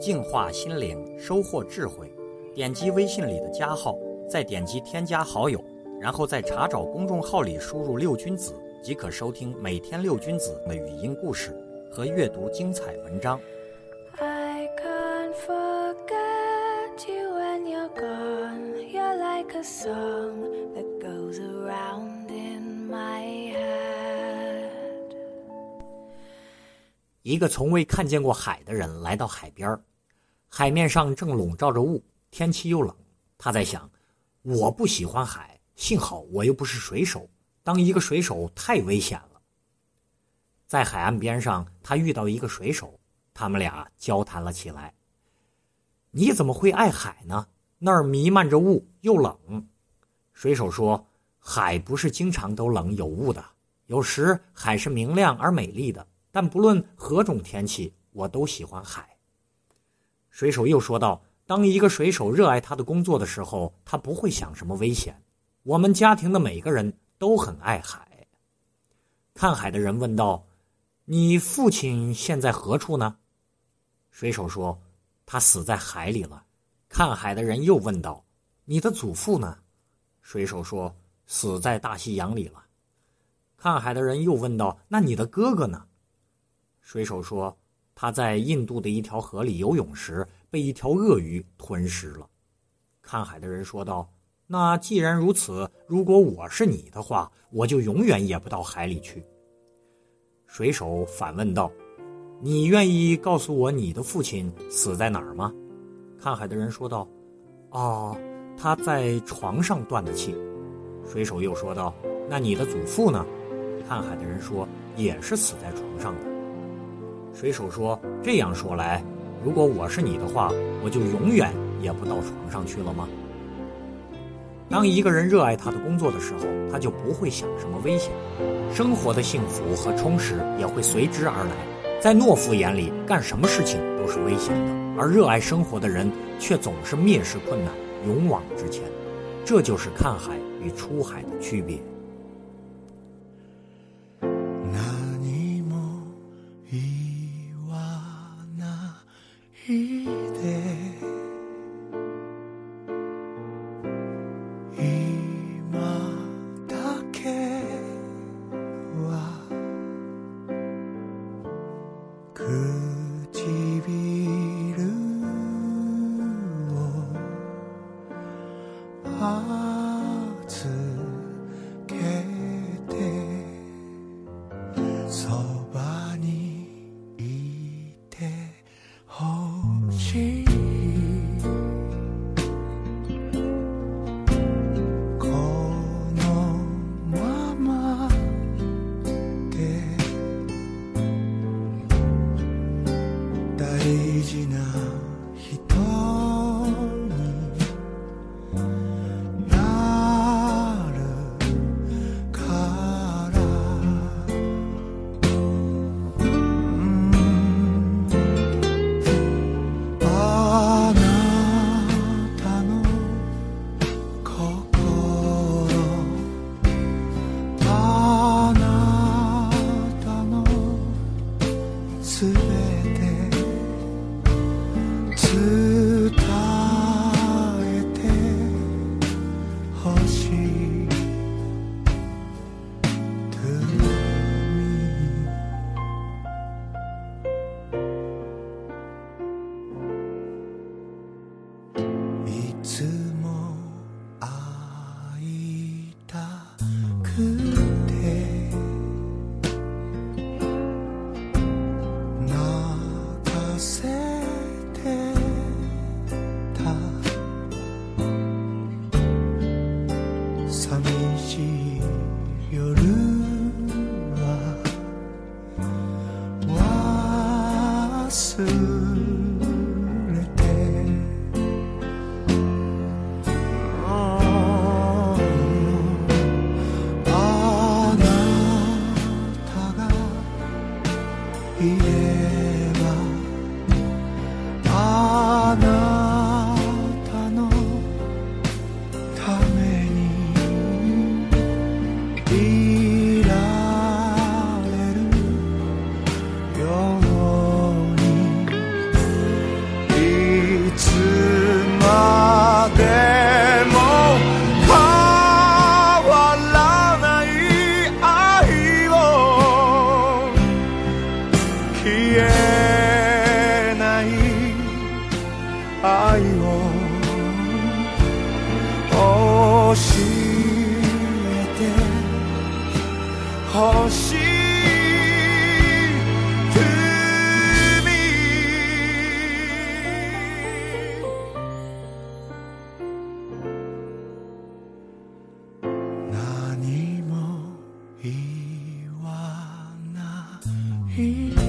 净化心灵，收获智慧。点击微信里的加号，再点击添加好友，然后在查找公众号里输入“六君子”，即可收听每天六君子的语音故事和阅读精彩文章。I can't forget you when you're gone. You're like a song that goes around in my head. 一个从未看见过海的人来到海边儿，海面上正笼罩着雾，天气又冷。他在想：我不喜欢海，幸好我又不是水手，当一个水手太危险了。在海岸边上，他遇到一个水手，他们俩交谈了起来。你怎么会爱海呢？那儿弥漫着雾，又冷。水手说：“海不是经常都冷有雾的，有时海是明亮而美丽的。但不论何种天气，我都喜欢海。”水手又说道：“当一个水手热爱他的工作的时候，他不会想什么危险。我们家庭的每个人都很爱海。”看海的人问道：“你父亲现在何处呢？”水手说：“他死在海里了。”看海的人又问道：“你的祖父呢？”水手说：“死在大西洋里了。”看海的人又问道：“那你的哥哥呢？”水手说：“他在印度的一条河里游泳时，被一条鳄鱼吞噬了。”看海的人说道：“那既然如此，如果我是你的话，我就永远也不到海里去。”水手反问道：“你愿意告诉我你的父亲死在哪儿吗？”看海的人说道：“哦，他在床上断的气。”水手又说道：“那你的祖父呢？”看海的人说：“也是死在床上的。”水手说：“这样说来，如果我是你的话，我就永远也不到床上去了吗？”当一个人热爱他的工作的时候，他就不会想什么危险，生活的幸福和充实也会随之而来。在懦夫眼里，干什么事情都是危险的，而热爱生活的人却总是蔑视困难，勇往直前。这就是看海与出海的区别。預けてそばにいてほしい。このままで大事なせてた。寂しい夜は忘れ day.